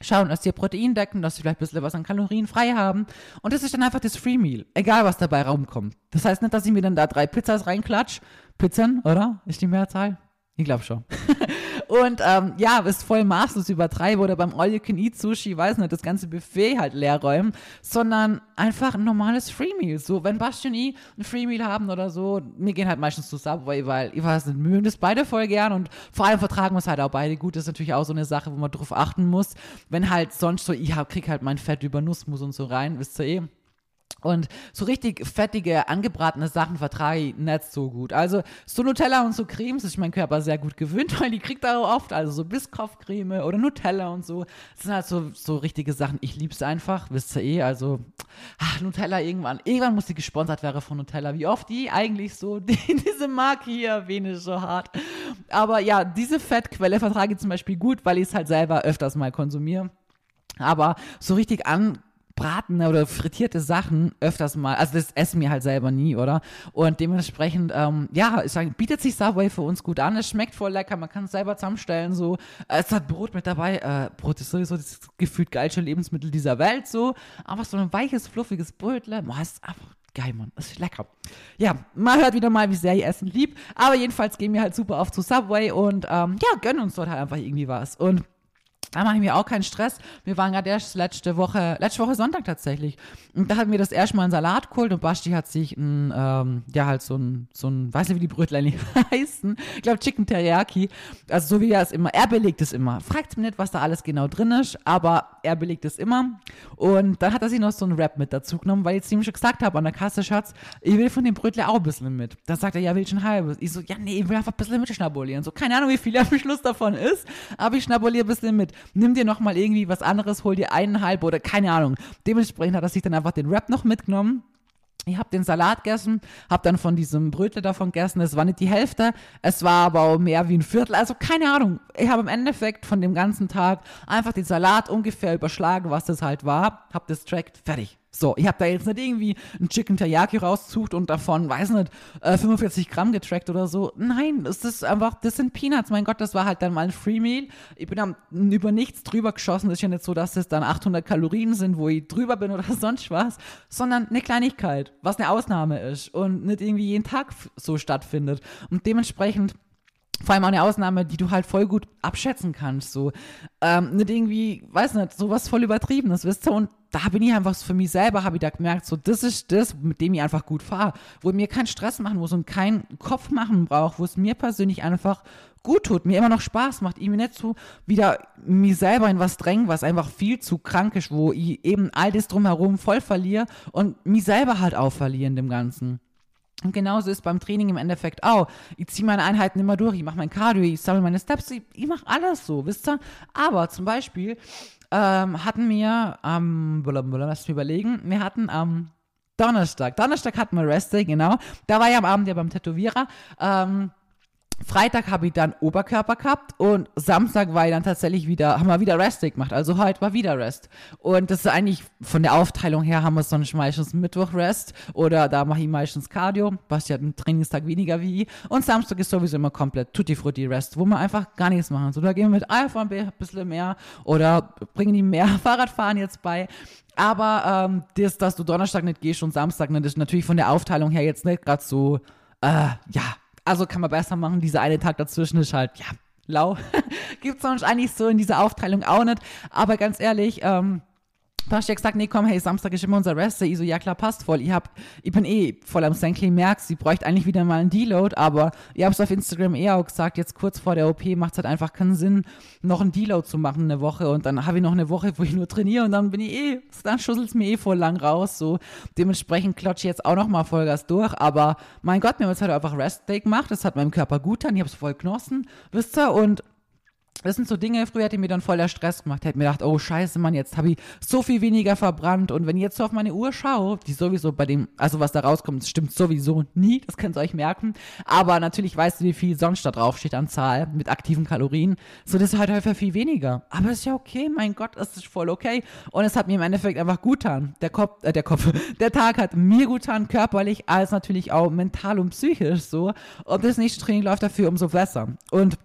schauen, dass sie Protein decken, dass sie vielleicht ein bisschen was an Kalorien frei haben. Und das ist dann einfach das Free Meal, egal was dabei rumkommt. Das heißt nicht, dass ich mir dann da drei Pizzas reinklatsch. Pizzen, oder? Ist die Mehrzahl? Ich glaube schon. und ähm, ja, ist voll maßlos übertreibe oder beim All You Can Eat Sushi, weiß nicht, das ganze Buffet halt leer räumen, sondern einfach ein normales Free Meal. So, wenn Basti und ich ein Free Meal haben oder so, wir gehen halt meistens zu Subway, weil ich weiß nicht, mögen das beide voll gern und vor allem vertragen wir es halt auch beide gut. Das ist natürlich auch so eine Sache, wo man drauf achten muss. Wenn halt sonst so, ich krieg halt mein Fett über Nussmus und so rein, wisst ihr eh. Und so richtig fettige, angebratene Sachen vertrage ich nicht so gut. Also so Nutella und so Cremes ist mein Körper sehr gut gewöhnt, weil die kriegt er auch oft. Also so Biscoff-Creme oder Nutella und so. Das sind halt so, so richtige Sachen. Ich liebe es einfach, wisst ihr eh. Also ach, Nutella irgendwann. Irgendwann muss die gesponsert werden von Nutella. Wie oft die eigentlich so die, diese Marke hier erwähne, so hart. Aber ja, diese Fettquelle vertrage ich zum Beispiel gut, weil ich es halt selber öfters mal konsumiere. Aber so richtig an bratene oder frittierte Sachen öfters mal, also das essen wir halt selber nie, oder? Und dementsprechend, ähm, ja, ich sage, bietet sich Subway für uns gut an. Es schmeckt voll lecker, man kann es selber zusammenstellen, so. Es hat Brot mit dabei. Äh, Brot ist sowieso das gefühlt geilste Lebensmittel dieser Welt, so. Aber so ein weiches, fluffiges Brötle, boah, ist einfach geil, Mann. Das ist lecker. Ja, man hört wieder mal, wie sehr ich Essen lieb. Aber jedenfalls gehen wir halt super oft zu Subway und ähm, ja, gönnen uns dort halt einfach irgendwie was. Und da mache ich mir auch keinen Stress. Wir waren gerade erst letzte Woche, letzte Woche Sonntag tatsächlich. Und da hatten wir das erste Mal einen Salat geholt und Basti hat sich ein, ähm, ja halt so ein, so ein, weiß nicht, wie die Brötlein heißen. Ich glaube Chicken Teriyaki. Also so wie er es immer, er belegt es immer. Fragt mich nicht, was da alles genau drin ist, aber er belegt es immer. Und dann hat er sich noch so ein Rap mit dazu genommen, weil ich ihm schon gesagt habe an der Kasse, Schatz, ich will von dem Brötle auch ein bisschen mit. Dann sagt er, ja, will ich ein halbes. Ich so, ja, nee, ich will einfach ein bisschen mit schnabulieren. So, keine Ahnung, wie viel am Schluss davon ist, aber ich schnabuliere ein bisschen mit nimm dir nochmal irgendwie was anderes, hol dir eineinhalb oder keine Ahnung. Dementsprechend hat er sich dann einfach den Rap noch mitgenommen. Ich habe den Salat gegessen, habe dann von diesem Brötle davon gegessen. Es war nicht die Hälfte, es war aber auch mehr wie ein Viertel. Also keine Ahnung. Ich habe im Endeffekt von dem ganzen Tag einfach den Salat ungefähr überschlagen, was das halt war. Habe das trackt, fertig. So, ich habe da jetzt nicht irgendwie ein Chicken Teriyaki rausgesucht und davon, weiß nicht, äh, 45 Gramm getrackt oder so. Nein, das ist einfach, das sind Peanuts. Mein Gott, das war halt dann mal ein Free Meal. Ich bin dann über nichts drüber geschossen. Das ist ja nicht so, dass es dann 800 Kalorien sind, wo ich drüber bin oder sonst was, sondern eine Kleinigkeit, was eine Ausnahme ist und nicht irgendwie jeden Tag so stattfindet. Und dementsprechend vor allem auch eine Ausnahme, die du halt voll gut abschätzen kannst. So, ähm, nicht irgendwie, weiß nicht, sowas voll übertriebenes, wisst ihr? Und da bin ich einfach für mich selber, habe ich da gemerkt, so, das ist das, mit dem ich einfach gut fahre, wo ich mir keinen Stress machen muss und keinen Kopf machen brauche, wo es mir persönlich einfach gut tut, mir immer noch Spaß macht, ich mir nicht so wieder mir selber in was drängen, was einfach viel zu krank ist, wo ich eben all das drumherum voll verliere und mich selber halt auch verliere in dem Ganzen. Und genauso ist beim Training im Endeffekt auch. Ich ziehe meine Einheiten immer durch, ich mache mein Cardio, ich sammle meine Steps, ich, ich mache alles so, wisst ihr? Aber zum Beispiel ähm, hatten wir am, ähm, lass mich überlegen, wir hatten am Donnerstag, Donnerstag hatten wir Rest Day, genau. Da war ich am Abend ja beim Tätowierer. Ähm, Freitag habe ich dann Oberkörper gehabt und Samstag war ich dann tatsächlich wieder, haben wir wieder Rest gemacht. Also heute war wieder Rest. Und das ist eigentlich von der Aufteilung her haben wir sonst meistens Mittwoch Rest oder da mache ich meistens Cardio, was ja einen Trainingstag weniger wie ich. Und Samstag ist sowieso immer komplett Tutti Frutti Rest, wo wir einfach gar nichts machen. So, da gehen wir mit Alpha ein bisschen mehr oder bringen die mehr Fahrradfahren jetzt bei. Aber ähm, das, dass du Donnerstag nicht gehst und Samstag nicht, ist natürlich von der Aufteilung her jetzt nicht gerade so, äh, ja, also kann man besser machen. Dieser eine Tag dazwischen ist halt, ja, lau. Gibt's sonst eigentlich so in dieser Aufteilung auch nicht. Aber ganz ehrlich, ähm, da hast du ja gesagt, nee, komm, hey, Samstag ist immer unser Rest. Ich so, ja klar, passt voll. Ich, hab, ich bin eh voll am Senkli, merkst, sie bräuchte eigentlich wieder mal einen Deload, aber ich hab's auf Instagram eher auch gesagt, jetzt kurz vor der OP macht es halt einfach keinen Sinn, noch einen Deload zu machen eine Woche und dann habe ich noch eine Woche, wo ich nur trainiere und dann bin ich eh, dann schusselt's mir eh voll lang raus, so. Dementsprechend klatsche ich jetzt auch noch mal Vollgas durch, aber mein Gott, mir haben jetzt halt einfach Rest Day gemacht, das hat meinem Körper gut getan, ich hab's voll genossen, wisst ihr, und das sind so Dinge, früher hätte mir dann voller Stress gemacht, hätte mir gedacht, oh scheiße, Mann, jetzt habe ich so viel weniger verbrannt. Und wenn ich jetzt so auf meine Uhr schaue, die sowieso bei dem, also was da rauskommt, stimmt sowieso nie, das könnt ihr euch merken, aber natürlich weißt du, wie viel sonst da drauf steht an Zahl mit aktiven Kalorien, so das ist halt häufig viel weniger, aber ist ja okay, mein Gott, das ist voll okay. Und es hat mir im Endeffekt einfach gut getan, der Kopf, äh, der Kopf, der Tag hat mir gut getan, körperlich, als natürlich auch mental und psychisch so. Und das nächste Training läuft dafür umso besser. Und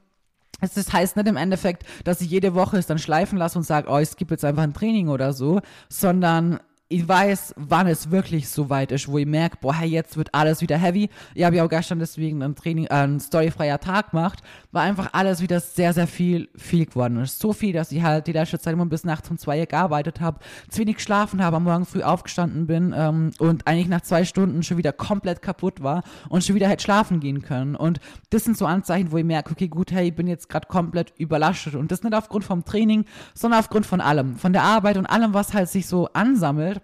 es heißt nicht im Endeffekt, dass ich jede Woche es dann schleifen lasse und sage, oh, ich skippe jetzt einfach ein Training oder so, sondern ich weiß, wann es wirklich so weit ist, wo ich merke, boah, hey, jetzt wird alles wieder heavy. Ich habe ja auch gestern deswegen ein Training, äh, ein storyfreier Tag gemacht, war einfach alles wieder sehr, sehr viel, viel geworden. ist so viel, dass ich halt die letzte Zeit immer bis nachts um zwei gearbeitet habe, zu wenig geschlafen habe, am Morgen früh aufgestanden bin ähm, und eigentlich nach zwei Stunden schon wieder komplett kaputt war und schon wieder hätte schlafen gehen können. Und das sind so Anzeichen, wo ich merke, okay, gut, hey, ich bin jetzt gerade komplett überlastet. Und das nicht aufgrund vom Training, sondern aufgrund von allem, von der Arbeit und allem, was halt sich so ansammelt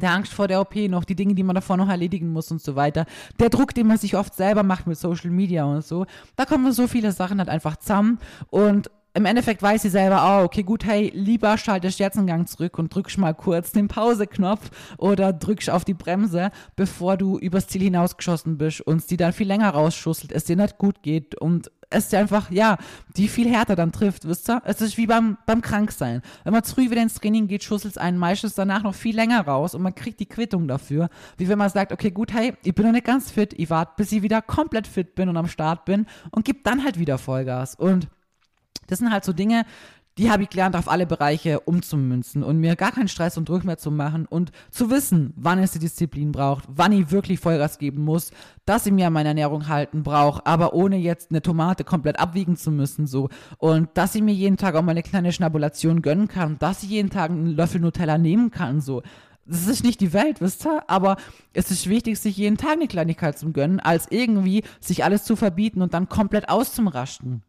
der Angst vor der OP noch, die Dinge, die man davor noch erledigen muss und so weiter. Der Druck, den man sich oft selber macht mit Social Media und so. Da kommen so viele Sachen halt einfach zusammen und im Endeffekt weiß sie selber, oh, okay, gut, hey, lieber schaltest jetzt einen Gang zurück und drückst mal kurz den Pauseknopf oder drückst auf die Bremse, bevor du übers Ziel hinausgeschossen bist und es die dann viel länger rausschusselt, es dir nicht gut geht und es dir einfach, ja, die viel härter dann trifft, wisst ihr? Es ist wie beim, beim Kranksein. Wenn man zu früh wieder ins Training geht, schusselt es einen meistens danach noch viel länger raus und man kriegt die Quittung dafür. Wie wenn man sagt, okay, gut, hey, ich bin noch nicht ganz fit, ich warte, bis ich wieder komplett fit bin und am Start bin und gib dann halt wieder Vollgas. Und das sind halt so Dinge, die habe ich gelernt, auf alle Bereiche umzumünzen und mir gar keinen Stress und Druck mehr zu machen und zu wissen, wann es die Disziplin braucht, wann ich wirklich Vollgas geben muss, dass ich mir an meine Ernährung halten brauche, aber ohne jetzt eine Tomate komplett abwiegen zu müssen, so. Und dass ich mir jeden Tag auch mal eine kleine Schnabulation gönnen kann, dass ich jeden Tag einen Löffel Nutella nehmen kann, so. Das ist nicht die Welt, wisst ihr? Aber es ist wichtig, sich jeden Tag eine Kleinigkeit zu gönnen, als irgendwie sich alles zu verbieten und dann komplett auszumraschen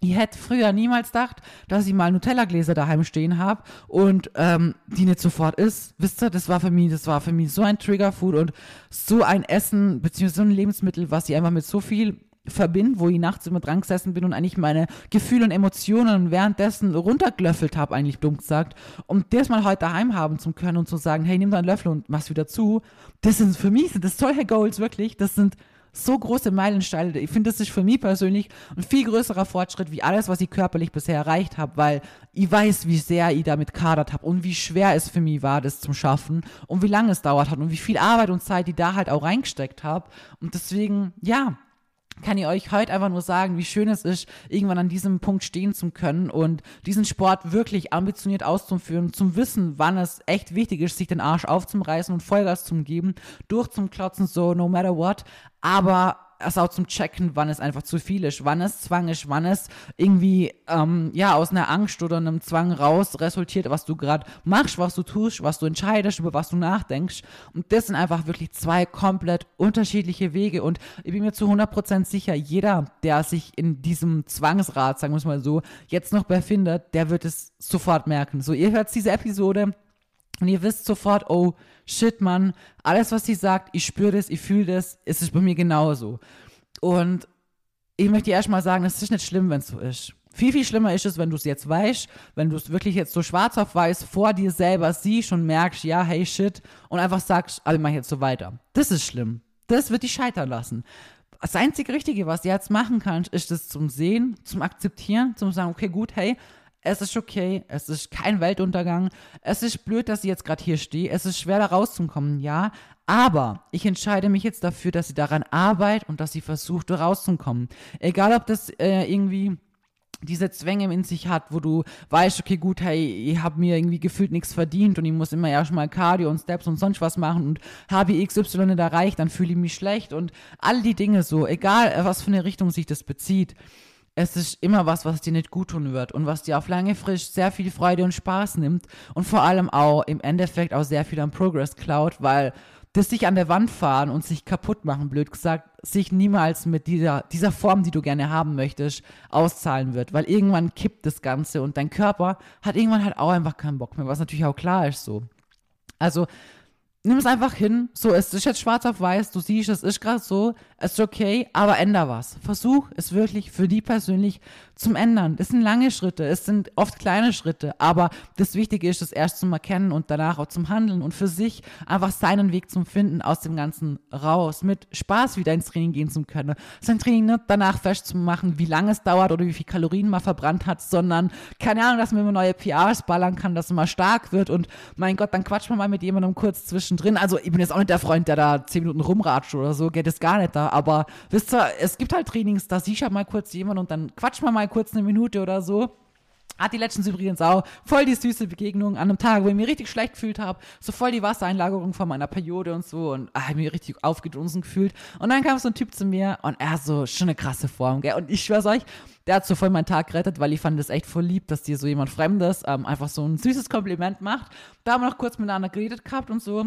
ich hätte früher niemals gedacht, dass ich mal Nutella-Gläser daheim stehen habe und ähm, die nicht sofort ist. Wisst ihr, das war für mich, das war für mich so ein Triggerfood und so ein Essen, beziehungsweise so ein Lebensmittel, was ich einfach mit so viel verbinde, wo ich nachts immer dran gesessen bin und eigentlich meine Gefühle und Emotionen währenddessen runtergelöffelt habe, eigentlich dumm gesagt. Um das mal heute daheim haben zu können und zu sagen, hey, nimm da einen Löffel und mach's wieder zu. Das sind für mich, sind das solche Goals wirklich, das sind so große Meilensteine. Ich finde, das ist für mich persönlich ein viel größerer Fortschritt wie alles, was ich körperlich bisher erreicht habe, weil ich weiß, wie sehr ich damit kadert habe und wie schwer es für mich war, das zu schaffen und wie lange es dauert hat und wie viel Arbeit und Zeit ich da halt auch reingesteckt habe. Und deswegen, ja, kann ich euch heute einfach nur sagen, wie schön es ist, irgendwann an diesem Punkt stehen zu können und diesen Sport wirklich ambitioniert auszuführen, zum Wissen, wann es echt wichtig ist, sich den Arsch aufzureißen und Vollgas zu geben, durchzuklotzen, so no matter what, aber es auch zum Checken, wann es einfach zu viel ist, wann es Zwang ist, wann es irgendwie ähm, ja aus einer Angst oder einem Zwang raus resultiert, was du gerade machst, was du tust, was du entscheidest, über was du nachdenkst. Und das sind einfach wirklich zwei komplett unterschiedliche Wege. Und ich bin mir zu 100% sicher, jeder, der sich in diesem Zwangsrad, sagen wir es mal so, jetzt noch befindet, der wird es sofort merken. So, ihr hört diese Episode und ihr wisst sofort, oh shit, Mann, alles, was sie sagt, ich spüre das, ich fühle das, es ist bei mir genauso. Und ich möchte dir erstmal sagen, es ist nicht schlimm, wenn es so ist. Viel, viel schlimmer ist es, wenn du es jetzt weißt, wenn du es wirklich jetzt so schwarz auf weiß vor dir selber siehst und merkst, ja, hey, shit, und einfach sagst, alle mach jetzt so weiter. Das ist schlimm. Das wird dich scheitern lassen. das einzige Richtige, was du jetzt machen kannst, ist das zum Sehen, zum Akzeptieren, zum sagen, okay, gut, hey, es ist okay, es ist kein Weltuntergang, es ist blöd, dass ich jetzt gerade hier stehe, es ist schwer da rauszukommen, ja, aber ich entscheide mich jetzt dafür, dass sie daran arbeitet und dass sie versucht, rauszukommen. Egal, ob das äh, irgendwie diese Zwänge in sich hat, wo du weißt, okay, gut, hey, ich habe mir irgendwie gefühlt nichts verdient und ich muss immer erstmal Cardio und Steps und sonst was machen und habe XY nicht erreicht, dann fühle ich mich schlecht und all die Dinge so, egal was für eine Richtung sich das bezieht. Es ist immer was, was dir nicht gut tun wird und was dir auf lange Frist sehr viel Freude und Spaß nimmt und vor allem auch im Endeffekt auch sehr viel an Progress klaut, weil das sich an der Wand fahren und sich kaputt machen, blöd gesagt, sich niemals mit dieser, dieser Form, die du gerne haben möchtest, auszahlen wird. Weil irgendwann kippt das Ganze und dein Körper hat irgendwann halt auch einfach keinen Bock mehr, was natürlich auch klar ist so. Also nimm es einfach hin. So, es ist jetzt schwarz auf weiß, du siehst, es ist gerade so, es ist okay, aber änder was. Versuch es wirklich für die persönlich zum Ändern. Das sind lange Schritte, es sind oft kleine Schritte, aber das Wichtige ist, es erst zum Erkennen und danach auch zum Handeln und für sich einfach seinen Weg zum Finden aus dem Ganzen raus, mit Spaß wieder ins Training gehen zu können. Sein Training nicht danach festzumachen, wie lange es dauert oder wie viel Kalorien man verbrannt hat, sondern keine Ahnung, dass man immer neue PRs ballern kann, dass man mal stark wird und mein Gott, dann quatscht man mal mit jemandem kurz zwischendrin. Also ich bin jetzt auch nicht der Freund, der da zehn Minuten rumratscht oder so, geht es gar nicht da, aber wisst ihr, es gibt halt Trainings, da siehst du mal kurz jemanden und dann quatscht man mal kurz eine Minute oder so. Hat die letztens übrigens auch voll die süße Begegnung an einem Tag, wo ich mich richtig schlecht gefühlt habe. So voll die Wassereinlagerung von meiner Periode und so. Und ah, mich richtig aufgedunsen gefühlt. Und dann kam so ein Typ zu mir und er so, schon eine krasse Form, gell? Und ich schwör's euch, der hat so voll meinen Tag gerettet, weil ich fand das echt voll lieb, dass dir so jemand Fremdes ähm, einfach so ein süßes Kompliment macht. Da haben wir noch kurz miteinander geredet gehabt und so.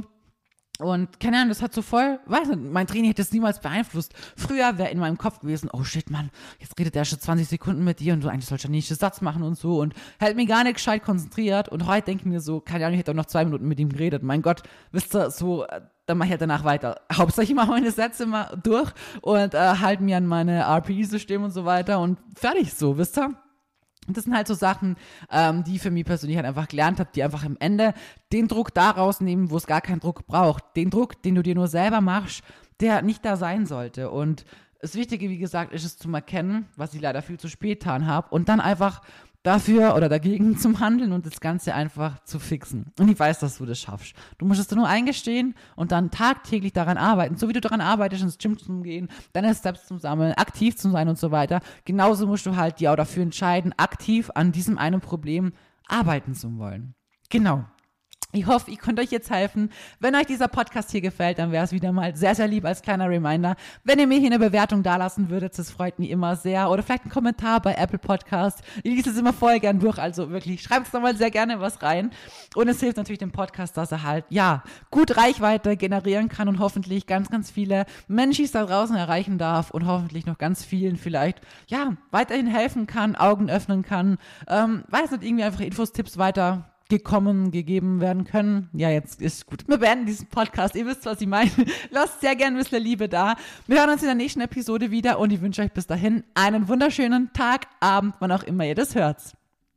Und keine Ahnung, das hat so voll, weiß nicht, mein Training hätte es niemals beeinflusst. Früher wäre in meinem Kopf gewesen, oh shit, Mann, jetzt redet der schon 20 Sekunden mit dir und du eigentlich sollst ja nicht den Satz machen und so und hält mich gar nicht gescheit konzentriert. Und heute denke ich mir so, keine Ahnung, ich hätte auch noch zwei Minuten mit ihm geredet. Mein Gott, wisst ihr, so, dann mache ich halt danach weiter. Hauptsache ich mache meine Sätze mal durch und äh, halte mir an meine RPI-Systeme und so weiter und fertig so, wisst ihr? Das sind halt so Sachen, ähm, die für mich persönlich halt einfach gelernt habe, die einfach am Ende den Druck da rausnehmen, wo es gar keinen Druck braucht. Den Druck, den du dir nur selber machst, der nicht da sein sollte. Und das Wichtige, wie gesagt, ist es zu erkennen, was ich leider viel zu spät getan habe und dann einfach dafür oder dagegen zum Handeln und das Ganze einfach zu fixen. Und ich weiß, dass du das schaffst. Du musst es nur eingestehen und dann tagtäglich daran arbeiten. So wie du daran arbeitest, ins Gym zu gehen, deine Steps zu sammeln, aktiv zu sein und so weiter. Genauso musst du halt dir auch dafür entscheiden, aktiv an diesem einen Problem arbeiten zu wollen. Genau. Ich hoffe, ich konnte euch jetzt helfen. Wenn euch dieser Podcast hier gefällt, dann wäre es wieder mal sehr, sehr lieb als kleiner Reminder, wenn ihr mir hier eine Bewertung dalassen würdet. Das freut mich immer sehr. Oder vielleicht einen Kommentar bei Apple Podcast. Ich lese es immer voll gern durch. Also wirklich, schreibt es nochmal sehr gerne was rein. Und es hilft natürlich dem Podcast, dass er halt, ja, gut Reichweite generieren kann und hoffentlich ganz, ganz viele Menschen da draußen erreichen darf und hoffentlich noch ganz vielen vielleicht, ja, weiterhin helfen kann, Augen öffnen kann. Ähm, weiß nicht, irgendwie einfach Infos, Tipps weiter gekommen, gegeben werden können. Ja, jetzt ist gut. Wir beenden diesen Podcast. Ihr wisst, was ich meine. Lasst sehr gerne ein bisschen Liebe da. Wir hören uns in der nächsten Episode wieder und ich wünsche euch bis dahin einen wunderschönen Tag, Abend, wann auch immer ihr das hört.